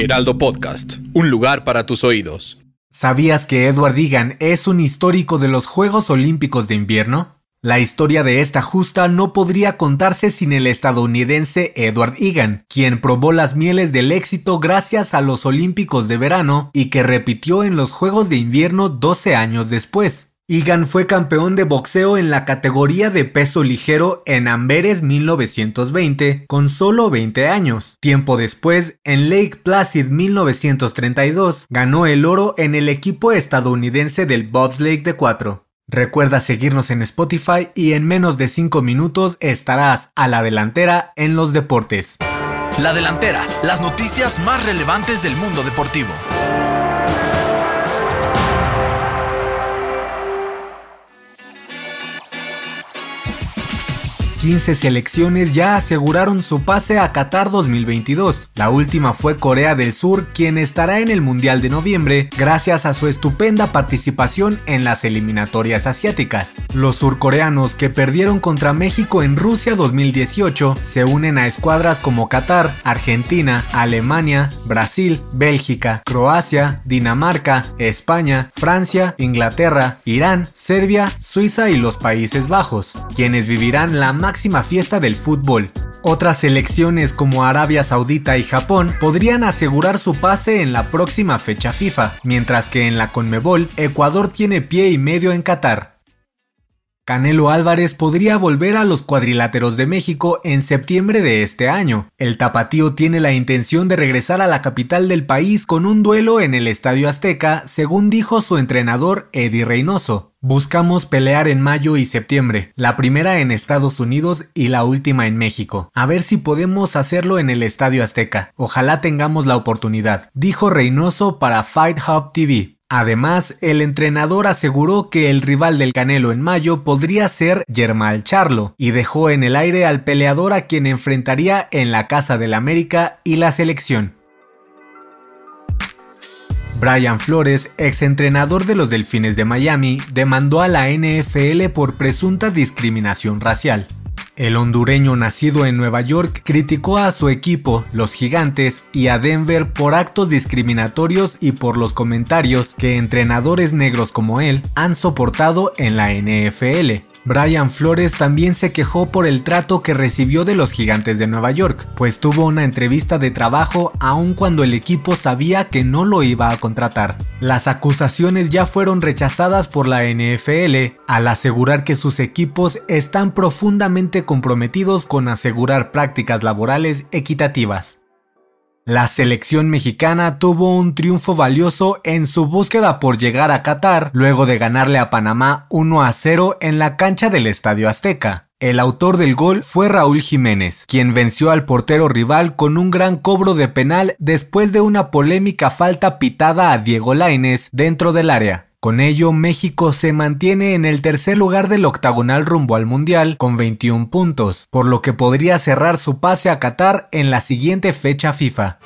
Heraldo Podcast, un lugar para tus oídos. ¿Sabías que Edward Egan es un histórico de los Juegos Olímpicos de Invierno? La historia de esta justa no podría contarse sin el estadounidense Edward Egan, quien probó las mieles del éxito gracias a los Olímpicos de verano y que repitió en los Juegos de Invierno 12 años después. Egan fue campeón de boxeo en la categoría de peso ligero en Amberes 1920 con solo 20 años. Tiempo después, en Lake Placid 1932, ganó el oro en el equipo estadounidense del bobsleigh de 4. Recuerda seguirnos en Spotify y en menos de 5 minutos estarás a la delantera en los deportes. La delantera, las noticias más relevantes del mundo deportivo. 15 selecciones ya aseguraron su pase a Qatar 2022. La última fue Corea del Sur, quien estará en el Mundial de noviembre gracias a su estupenda participación en las eliminatorias asiáticas. Los surcoreanos que perdieron contra México en Rusia 2018 se unen a escuadras como Qatar, Argentina, Alemania, Brasil, Bélgica, Croacia, Dinamarca, España, Francia, Inglaterra, Irán, Serbia, Suiza y los Países Bajos, quienes vivirán la más máxima fiesta del fútbol. Otras selecciones como Arabia Saudita y Japón podrían asegurar su pase en la próxima fecha FIFA, mientras que en la Conmebol Ecuador tiene pie y medio en Qatar. Canelo Álvarez podría volver a los cuadriláteros de México en septiembre de este año. El tapatío tiene la intención de regresar a la capital del país con un duelo en el Estadio Azteca, según dijo su entrenador Eddie Reynoso. Buscamos pelear en mayo y septiembre, la primera en Estados Unidos y la última en México. A ver si podemos hacerlo en el Estadio Azteca. Ojalá tengamos la oportunidad, dijo Reynoso para Fight Hub TV. Además, el entrenador aseguró que el rival del Canelo en mayo podría ser Germán Charlo y dejó en el aire al peleador a quien enfrentaría en la Casa del América y la selección. Brian Flores, exentrenador de los Delfines de Miami, demandó a la NFL por presunta discriminación racial. El hondureño nacido en Nueva York criticó a su equipo, los Gigantes, y a Denver por actos discriminatorios y por los comentarios que entrenadores negros como él han soportado en la NFL. Brian Flores también se quejó por el trato que recibió de los gigantes de Nueva York, pues tuvo una entrevista de trabajo aun cuando el equipo sabía que no lo iba a contratar. Las acusaciones ya fueron rechazadas por la NFL al asegurar que sus equipos están profundamente comprometidos con asegurar prácticas laborales equitativas. La selección mexicana tuvo un triunfo valioso en su búsqueda por llegar a Qatar luego de ganarle a Panamá 1 a 0 en la cancha del Estadio Azteca. El autor del gol fue Raúl Jiménez, quien venció al portero rival con un gran cobro de penal después de una polémica falta pitada a Diego Lainez dentro del área. Con ello, México se mantiene en el tercer lugar del octagonal rumbo al Mundial con 21 puntos, por lo que podría cerrar su pase a Qatar en la siguiente fecha FIFA.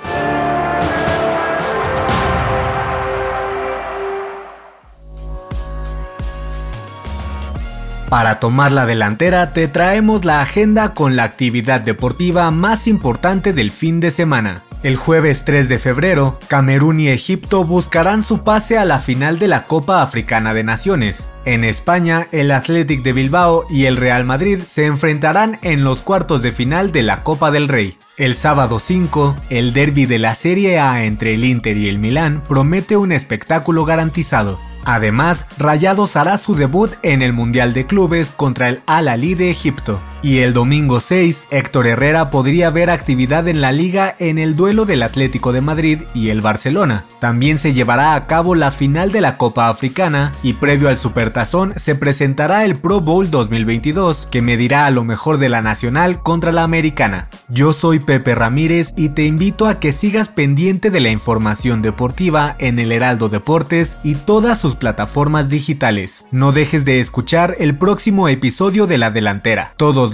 Para tomar la delantera te traemos la agenda con la actividad deportiva más importante del fin de semana. El jueves 3 de febrero, Camerún y Egipto buscarán su pase a la final de la Copa Africana de Naciones. En España, el Athletic de Bilbao y el Real Madrid se enfrentarán en los cuartos de final de la Copa del Rey. El sábado 5, el derby de la Serie A entre el Inter y el Milán promete un espectáculo garantizado. Además, Rayados hará su debut en el Mundial de Clubes contra el Al-Ali de Egipto. Y el domingo 6, Héctor Herrera podría ver actividad en la liga en el duelo del Atlético de Madrid y el Barcelona. También se llevará a cabo la final de la Copa Africana y previo al Supertazón se presentará el Pro Bowl 2022 que medirá a lo mejor de la nacional contra la americana. Yo soy Pepe Ramírez y te invito a que sigas pendiente de la información deportiva en el Heraldo Deportes y todas sus plataformas digitales. No dejes de escuchar el próximo episodio de La Delantera. Todos